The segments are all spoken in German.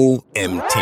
OMT.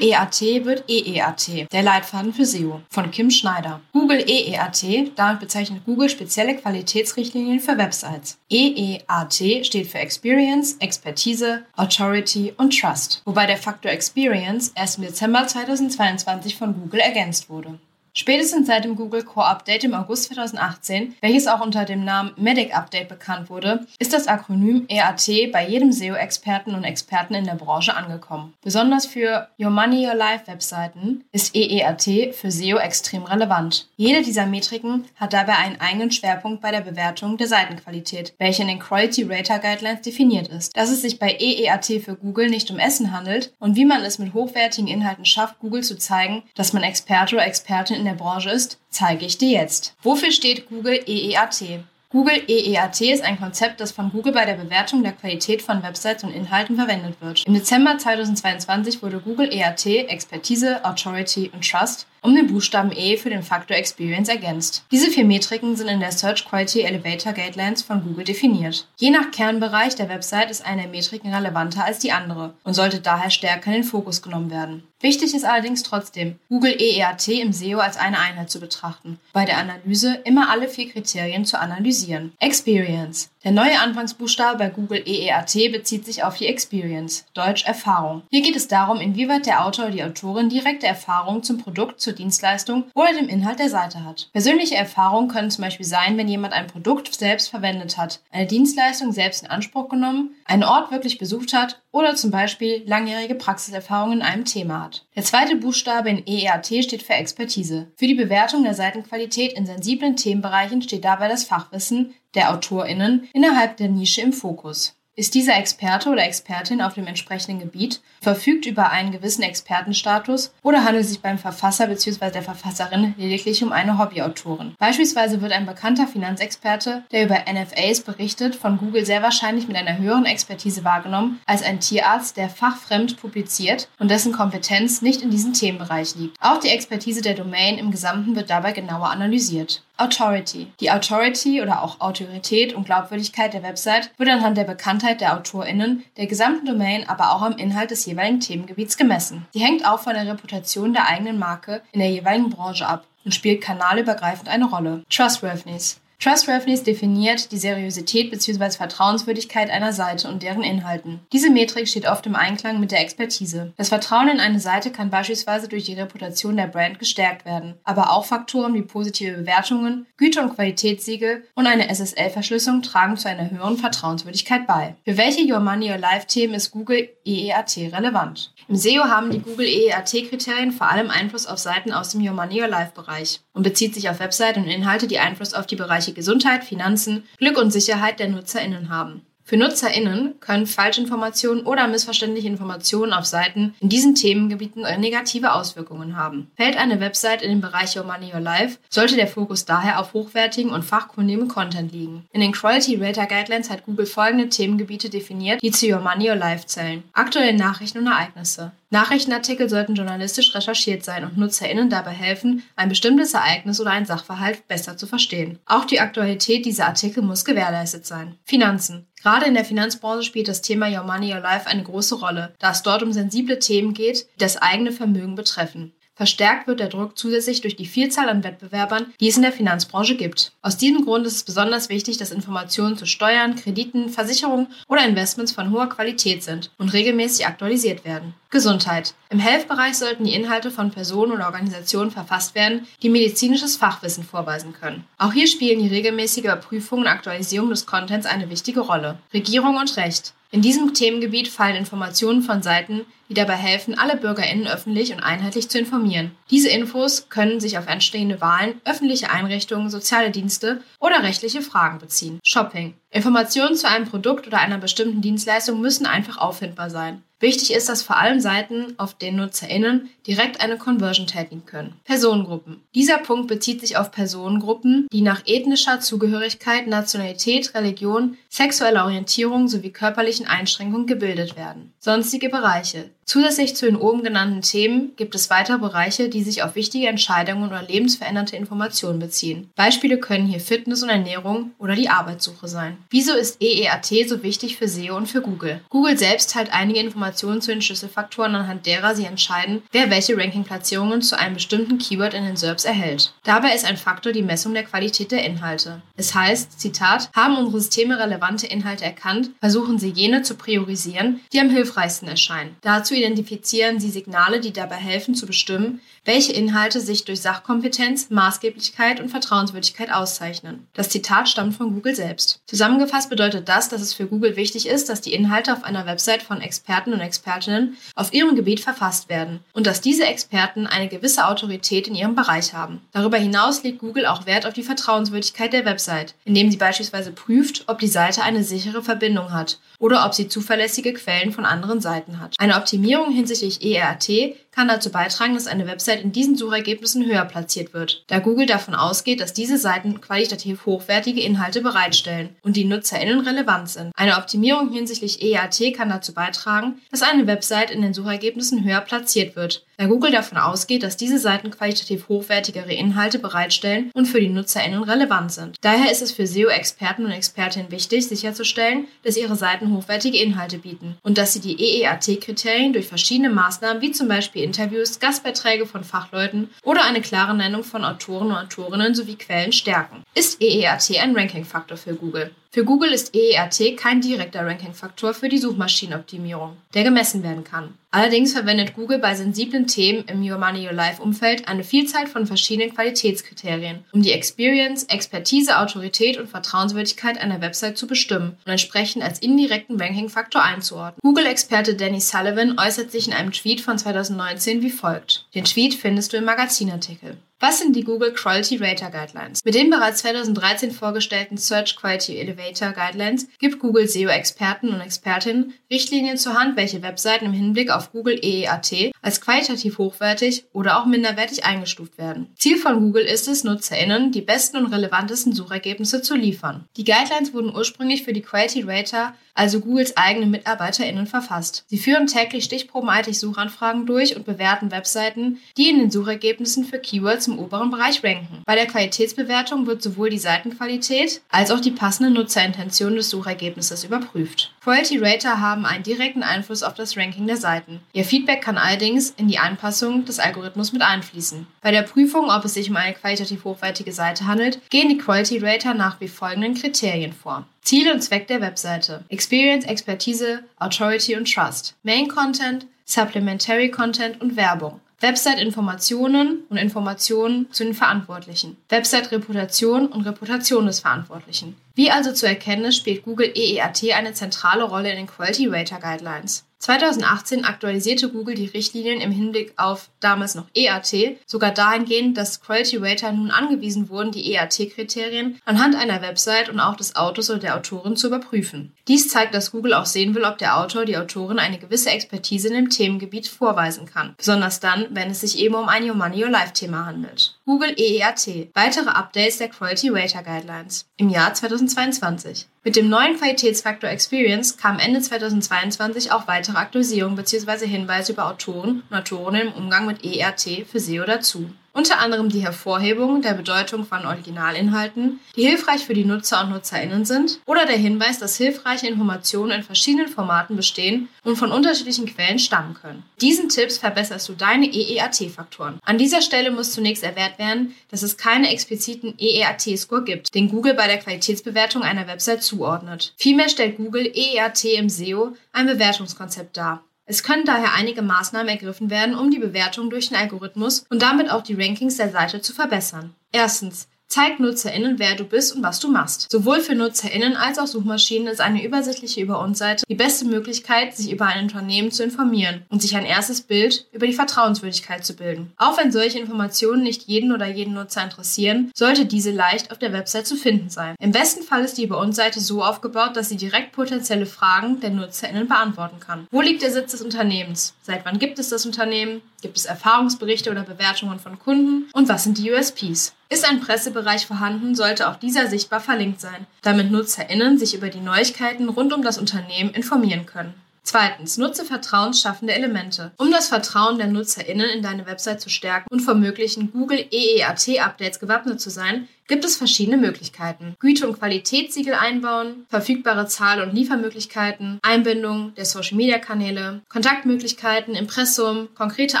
EAT wird EEAT, der Leitfaden für SEO, von Kim Schneider. Google EEAT, damit bezeichnet Google spezielle Qualitätsrichtlinien für Websites. EEAT steht für Experience, Expertise, Authority und Trust, wobei der Faktor Experience erst im Dezember 2022 von Google ergänzt wurde. Spätestens seit dem Google Core Update im August 2018, welches auch unter dem Namen Medic Update bekannt wurde, ist das Akronym EAT bei jedem SEO-Experten und Experten in der Branche angekommen. Besonders für Your Money Your Life Webseiten ist EEAT für SEO extrem relevant. Jede dieser Metriken hat dabei einen eigenen Schwerpunkt bei der Bewertung der Seitenqualität, welche in den Quality Rater Guidelines definiert ist. Dass es sich bei EEAT für Google nicht um Essen handelt und wie man es mit hochwertigen Inhalten schafft, Google zu zeigen, dass man Experte oder Expertin in der Branche ist, zeige ich dir jetzt. Wofür steht Google EEAT? Google EEAT ist ein Konzept, das von Google bei der Bewertung der Qualität von Websites und Inhalten verwendet wird. Im Dezember 2022 wurde Google EAT Expertise, Authority und Trust um den Buchstaben E für den Faktor Experience ergänzt. Diese vier Metriken sind in der Search Quality Elevator Guidelines von Google definiert. Je nach Kernbereich der Website ist eine der Metriken relevanter als die andere und sollte daher stärker in den Fokus genommen werden. Wichtig ist allerdings trotzdem, Google EEAT im SEO als eine Einheit zu betrachten, bei der Analyse immer alle vier Kriterien zu analysieren. Experience. Der neue Anfangsbuchstabe bei Google EEAT bezieht sich auf die Experience, Deutsch Erfahrung. Hier geht es darum, inwieweit der Autor oder die Autorin direkte Erfahrung zum Produkt, zur Dienstleistung oder dem Inhalt der Seite hat. Persönliche Erfahrungen können zum Beispiel sein, wenn jemand ein Produkt selbst verwendet hat, eine Dienstleistung selbst in Anspruch genommen, einen Ort wirklich besucht hat oder zum Beispiel langjährige Praxiserfahrung in einem Thema hat. Der zweite Buchstabe in EEAT steht für Expertise. Für die Bewertung der Seitenqualität in sensiblen Themenbereichen steht dabei das Fachwissen der AutorInnen innerhalb der Nische im Fokus. Ist dieser Experte oder Expertin auf dem entsprechenden Gebiet, verfügt über einen gewissen Expertenstatus oder handelt es sich beim Verfasser bzw. der Verfasserin lediglich um eine Hobbyautorin? Beispielsweise wird ein bekannter Finanzexperte, der über NFAs berichtet, von Google sehr wahrscheinlich mit einer höheren Expertise wahrgenommen als ein Tierarzt, der fachfremd publiziert und dessen Kompetenz nicht in diesem Themenbereich liegt. Auch die Expertise der Domain im Gesamten wird dabei genauer analysiert. Authority. Die Authority oder auch Autorität und Glaubwürdigkeit der Website wird anhand der Bekanntheit der AutorInnen, der gesamten Domain, aber auch am Inhalt des jeweiligen Themengebiets gemessen. Sie hängt auch von der Reputation der eigenen Marke in der jeweiligen Branche ab und spielt kanalübergreifend eine Rolle. Trustworthiness. Trustworthiness definiert die Seriosität bzw. Vertrauenswürdigkeit einer Seite und deren Inhalten. Diese Metrik steht oft im Einklang mit der Expertise. Das Vertrauen in eine Seite kann beispielsweise durch die Reputation der Brand gestärkt werden, aber auch Faktoren wie positive Bewertungen, Güte- und Qualitätssiegel und eine SSL-Verschlüsselung tragen zu einer höheren Vertrauenswürdigkeit bei. Für welche Your Money Your Life Themen ist Google EEAT relevant? Im SEO haben die Google EEAT-Kriterien vor allem Einfluss auf Seiten aus dem Your Money Your Life-Bereich und bezieht sich auf Webseiten und Inhalte, die Einfluss auf die Bereiche Gesundheit, Finanzen, Glück und Sicherheit der NutzerInnen haben. Für NutzerInnen können Falschinformationen oder missverständliche Informationen auf Seiten in diesen Themengebieten negative Auswirkungen haben. Fällt eine Website in den Bereich Your Money Your Life, sollte der Fokus daher auf hochwertigen und fachkundigem Content liegen. In den Quality Rater Guidelines hat Google folgende Themengebiete definiert, die zu Your Money Your Life zählen. Aktuelle Nachrichten und Ereignisse. Nachrichtenartikel sollten journalistisch recherchiert sein und NutzerInnen dabei helfen, ein bestimmtes Ereignis oder ein Sachverhalt besser zu verstehen. Auch die Aktualität dieser Artikel muss gewährleistet sein. Finanzen. Gerade in der Finanzbranche spielt das Thema Your Money Your Life eine große Rolle, da es dort um sensible Themen geht, die das eigene Vermögen betreffen. Verstärkt wird der Druck zusätzlich durch die Vielzahl an Wettbewerbern, die es in der Finanzbranche gibt. Aus diesem Grund ist es besonders wichtig, dass Informationen zu Steuern, Krediten, Versicherungen oder Investments von hoher Qualität sind und regelmäßig aktualisiert werden. Gesundheit. Im Health-Bereich sollten die Inhalte von Personen oder Organisationen verfasst werden, die medizinisches Fachwissen vorweisen können. Auch hier spielen die regelmäßige Überprüfung und Aktualisierung des Contents eine wichtige Rolle. Regierung und Recht. In diesem Themengebiet fallen Informationen von Seiten, die dabei helfen, alle BürgerInnen öffentlich und einheitlich zu informieren. Diese Infos können sich auf anstehende Wahlen, öffentliche Einrichtungen, soziale Dienste oder rechtliche Fragen beziehen. Shopping. Informationen zu einem Produkt oder einer bestimmten Dienstleistung müssen einfach auffindbar sein. Wichtig ist, dass vor allem Seiten, auf denen NutzerInnen direkt eine Conversion tätigen können. Personengruppen. Dieser Punkt bezieht sich auf Personengruppen, die nach ethnischer Zugehörigkeit, Nationalität, Religion, sexueller Orientierung sowie körperlichen Einschränkungen gebildet werden. Sonstige Bereiche. Zusätzlich zu den oben genannten Themen gibt es weitere Bereiche, die sich auf wichtige Entscheidungen oder lebensverändernde Informationen beziehen. Beispiele können hier Fitness und Ernährung oder die Arbeitssuche sein. Wieso ist EEAT so wichtig für SEO und für Google? Google selbst teilt einige Informationen zu den Schlüsselfaktoren, anhand derer sie entscheiden, wer welche Rankingplatzierungen zu einem bestimmten Keyword in den SERPs erhält. Dabei ist ein Faktor die Messung der Qualität der Inhalte. Es heißt, Zitat, haben unsere Systeme relevante Inhalte erkannt, versuchen sie jene zu priorisieren, die am hilfreichsten erscheinen. Dazu Dazu identifizieren sie Signale, die dabei helfen zu bestimmen, welche Inhalte sich durch Sachkompetenz, Maßgeblichkeit und Vertrauenswürdigkeit auszeichnen. Das Zitat stammt von Google selbst. Zusammengefasst bedeutet das, dass es für Google wichtig ist, dass die Inhalte auf einer Website von Experten und Expertinnen auf ihrem Gebiet verfasst werden und dass diese Experten eine gewisse Autorität in ihrem Bereich haben. Darüber hinaus legt Google auch Wert auf die Vertrauenswürdigkeit der Website, indem sie beispielsweise prüft, ob die Seite eine sichere Verbindung hat oder ob sie zuverlässige Quellen von anderen Seiten hat. Eine Optimierung hinsichtlich ERT kann dazu beitragen, dass eine Website in diesen Suchergebnissen höher platziert wird, da Google davon ausgeht, dass diese Seiten qualitativ hochwertige Inhalte bereitstellen und die NutzerInnen relevant sind. Eine Optimierung hinsichtlich EAT kann dazu beitragen, dass eine Website in den Suchergebnissen höher platziert wird, da Google davon ausgeht, dass diese Seiten qualitativ hochwertigere Inhalte bereitstellen und für die NutzerInnen relevant sind. Daher ist es für SEO-Experten und Expertinnen wichtig, sicherzustellen, dass ihre Seiten hochwertige Inhalte bieten und dass sie die EEAT-Kriterien durch verschiedene Maßnahmen wie zum Beispiel Interviews, Gastbeiträge von Fachleuten oder eine klare Nennung von Autoren und Autorinnen sowie Quellen stärken. Ist EEAT ein Ranking-Faktor für Google? Für Google ist EERT kein direkter Ranking-Faktor für die Suchmaschinenoptimierung, der gemessen werden kann. Allerdings verwendet Google bei sensiblen Themen im Your Money Your Life Umfeld eine Vielzahl von verschiedenen Qualitätskriterien, um die Experience, Expertise, Autorität und Vertrauenswürdigkeit einer Website zu bestimmen und entsprechend als indirekten Ranking-Faktor einzuordnen. Google-Experte Danny Sullivan äußert sich in einem Tweet von 2019 wie folgt. Den Tweet findest du im Magazinartikel. Was sind die Google Quality Rater Guidelines? Mit den bereits 2013 vorgestellten Search Quality Elevator Guidelines gibt Google SEO-Experten und Expertinnen Richtlinien zur Hand, welche Webseiten im Hinblick auf Google EEAT als qualitativ hochwertig oder auch minderwertig eingestuft werden. Ziel von Google ist es, NutzerInnen die besten und relevantesten Suchergebnisse zu liefern. Die Guidelines wurden ursprünglich für die Quality Rater also Googles eigene MitarbeiterInnen verfasst. Sie führen täglich stichprobenartig Suchanfragen durch und bewerten Webseiten, die in den Suchergebnissen für Keywords im oberen Bereich ranken. Bei der Qualitätsbewertung wird sowohl die Seitenqualität als auch die passende Nutzerintention des Suchergebnisses überprüft. Quality Rater haben einen direkten Einfluss auf das Ranking der Seiten. Ihr Feedback kann allerdings in die Anpassung des Algorithmus mit einfließen. Bei der Prüfung, ob es sich um eine qualitativ hochwertige Seite handelt, gehen die Quality Rater nach wie folgenden Kriterien vor. Ziel und Zweck der Webseite. Experience, Expertise, Authority und Trust. Main Content, Supplementary Content und Werbung. Website-Informationen und Informationen zu den Verantwortlichen. Website-Reputation und Reputation des Verantwortlichen. Wie also zu erkennen ist, spielt Google EEAT eine zentrale Rolle in den Quality Rater Guidelines. 2018 aktualisierte Google die Richtlinien im Hinblick auf damals noch EAT, sogar dahingehend, dass Quality Rater nun angewiesen wurden, die EAT-Kriterien anhand einer Website und auch des Autors oder der Autorin zu überprüfen. Dies zeigt, dass Google auch sehen will, ob der Autor, die Autorin eine gewisse Expertise in dem Themengebiet vorweisen kann, besonders dann, wenn es sich eben um ein Your Money Your Life Thema handelt. Google EEAT. Weitere Updates der Quality Rater Guidelines im Jahr 2022. Mit dem neuen Qualitätsfaktor Experience kamen Ende 2022 auch weitere Aktualisierungen bzw. Hinweise über Autoren und Autorinnen im Umgang mit ERT für SEO dazu. Unter anderem die Hervorhebung der Bedeutung von Originalinhalten, die hilfreich für die Nutzer und Nutzerinnen sind, oder der Hinweis, dass hilfreiche Informationen in verschiedenen Formaten bestehen und von unterschiedlichen Quellen stammen können. Diesen Tipps verbesserst du deine EEAT-Faktoren. An dieser Stelle muss zunächst erwähnt werden, dass es keine expliziten EEAT-Score gibt, den Google bei der Qualitätsbewertung einer Website zuordnet. Vielmehr stellt Google EEAT im SEO ein Bewertungskonzept dar. Es können daher einige Maßnahmen ergriffen werden, um die Bewertung durch den Algorithmus und damit auch die Rankings der Seite zu verbessern. Erstens zeigt NutzerInnen, wer du bist und was du machst. Sowohl für NutzerInnen als auch Suchmaschinen ist eine übersichtliche Über uns Seite die beste Möglichkeit, sich über ein Unternehmen zu informieren und sich ein erstes Bild über die Vertrauenswürdigkeit zu bilden. Auch wenn solche Informationen nicht jeden oder jeden Nutzer interessieren, sollte diese leicht auf der Website zu finden sein. Im besten Fall ist die Über uns Seite so aufgebaut, dass sie direkt potenzielle Fragen der NutzerInnen beantworten kann. Wo liegt der Sitz des Unternehmens? Seit wann gibt es das Unternehmen? Gibt es Erfahrungsberichte oder Bewertungen von Kunden? Und was sind die USPs? Ist ein Pressebereich vorhanden, sollte auch dieser sichtbar verlinkt sein, damit NutzerInnen sich über die Neuigkeiten rund um das Unternehmen informieren können. Zweitens, nutze vertrauensschaffende Elemente. Um das Vertrauen der NutzerInnen in deine Website zu stärken und vor möglichen Google EEAT-Updates gewappnet zu sein, gibt es verschiedene Möglichkeiten. Güte- und Qualitätssiegel einbauen, verfügbare Zahl- und Liefermöglichkeiten, Einbindung der Social-Media-Kanäle, Kontaktmöglichkeiten, Impressum, konkrete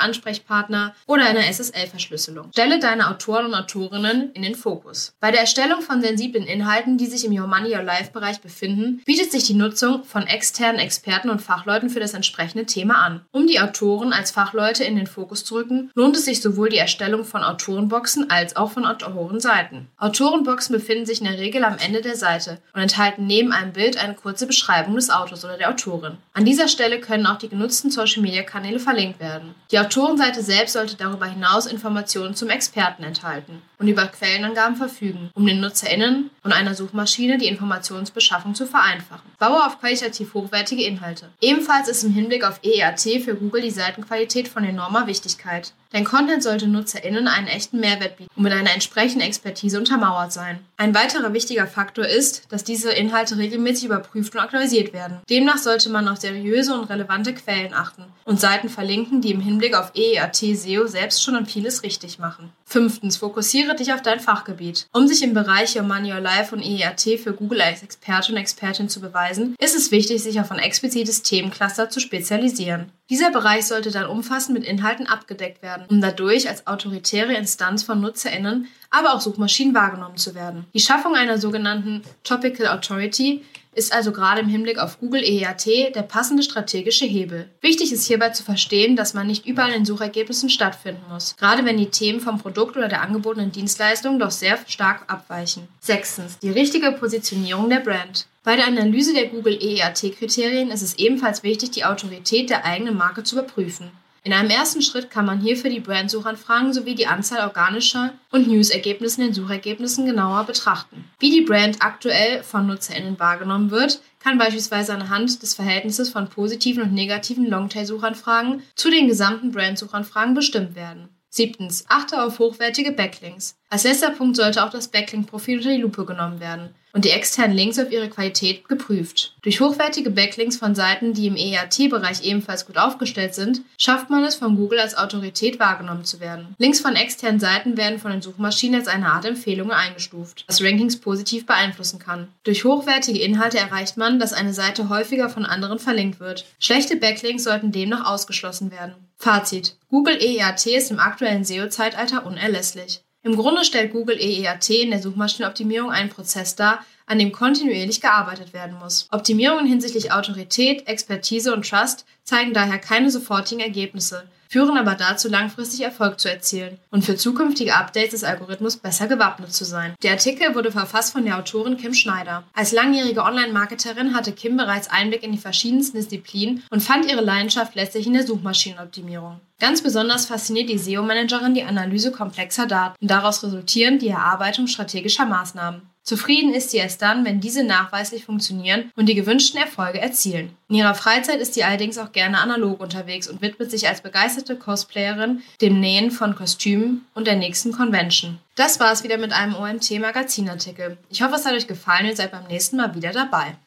Ansprechpartner oder eine SSL-Verschlüsselung. Stelle deine Autoren und Autorinnen in den Fokus. Bei der Erstellung von sensiblen Inhalten, die sich im Your Money Your Life Bereich befinden, bietet sich die Nutzung von externen Experten und Fachleuten für das entsprechende Thema an. Um die Autoren als Fachleute in den Fokus zu rücken, lohnt es sich sowohl die Erstellung von Autorenboxen als auch von Autorenseiten. Autorenboxen befinden sich in der Regel am Ende der Seite und enthalten neben einem Bild eine kurze Beschreibung des Autors oder der Autorin. An dieser Stelle können auch die genutzten Social-Media-Kanäle verlinkt werden. Die Autorenseite selbst sollte darüber hinaus Informationen zum Experten enthalten und über Quellenangaben verfügen, um den NutzerInnen und einer Suchmaschine die Informationsbeschaffung zu vereinfachen. Baue auf qualitativ hochwertige Inhalte. Ebenfalls ist im Hinblick auf EEAT für Google die Seitenqualität von enormer Wichtigkeit. Dein Content sollte NutzerInnen einen echten Mehrwert bieten und mit einer entsprechenden Expertise untermauert sein. Ein weiterer wichtiger Faktor ist, dass diese Inhalte regelmäßig überprüft und aktualisiert werden. Demnach sollte man auf seriöse und relevante Quellen achten und Seiten verlinken, die im Hinblick auf EEAT SEO selbst schon und vieles richtig machen. Fünftens, fokussiere dich auf dein Fachgebiet. Um sich im Bereich Your Money Your Life und EEAT für Google als Experte und Expertin zu beweisen, ist es wichtig, sich auf ein explizites Themencluster zu spezialisieren. Dieser Bereich sollte dann umfassend mit Inhalten abgedeckt werden, um dadurch als autoritäre Instanz von NutzerInnen, aber auch Suchmaschinen wahrgenommen zu werden. Die Schaffung einer sogenannten Topical Authority ist also gerade im Hinblick auf Google EAT der passende strategische Hebel. Wichtig ist hierbei zu verstehen, dass man nicht überall in Suchergebnissen stattfinden muss, gerade wenn die Themen vom Produkt oder der angebotenen Dienstleistung doch sehr stark abweichen. Sechstens, die richtige Positionierung der Brand. Bei der Analyse der Google EAT-Kriterien ist es ebenfalls wichtig, die Autorität der eigenen Marke zu überprüfen. In einem ersten Schritt kann man hierfür die Brandsuchanfragen sowie die Anzahl organischer und News-Ergebnisse in den Suchergebnissen genauer betrachten. Wie die Brand aktuell von NutzerInnen wahrgenommen wird, kann beispielsweise anhand des Verhältnisses von positiven und negativen Longtail-Suchanfragen zu den gesamten Brand-Suchanfragen bestimmt werden. Siebtens, achte auf hochwertige Backlinks. Als letzter Punkt sollte auch das Backlink-Profil unter die Lupe genommen werden und die externen Links auf ihre Qualität geprüft. Durch hochwertige Backlinks von Seiten, die im EAT-Bereich ebenfalls gut aufgestellt sind, schafft man es, von Google als Autorität wahrgenommen zu werden. Links von externen Seiten werden von den Suchmaschinen als eine Art Empfehlung eingestuft, was Rankings positiv beeinflussen kann. Durch hochwertige Inhalte erreicht man, dass eine Seite häufiger von anderen verlinkt wird. Schlechte Backlinks sollten demnach ausgeschlossen werden. Fazit. Google EAT ist im aktuellen SEO-Zeitalter unerlässlich. Im Grunde stellt Google EEAT in der Suchmaschinenoptimierung einen Prozess dar, an dem kontinuierlich gearbeitet werden muss. Optimierungen hinsichtlich Autorität, Expertise und Trust zeigen daher keine sofortigen Ergebnisse, führen aber dazu, langfristig Erfolg zu erzielen und für zukünftige Updates des Algorithmus besser gewappnet zu sein. Der Artikel wurde verfasst von der Autorin Kim Schneider. Als langjährige Online-Marketerin hatte Kim bereits Einblick in die verschiedensten Disziplinen und fand ihre Leidenschaft letztlich in der Suchmaschinenoptimierung. Ganz besonders fasziniert die SEO-Managerin die Analyse komplexer Daten und daraus resultierend die Erarbeitung strategischer Maßnahmen. Zufrieden ist sie erst dann, wenn diese nachweislich funktionieren und die gewünschten Erfolge erzielen. In ihrer Freizeit ist sie allerdings auch gerne analog unterwegs und widmet sich als begeisterte Cosplayerin dem Nähen von Kostümen und der nächsten Convention. Das war es wieder mit einem OMT Magazinartikel. Ich hoffe, es hat euch gefallen und seid beim nächsten Mal wieder dabei.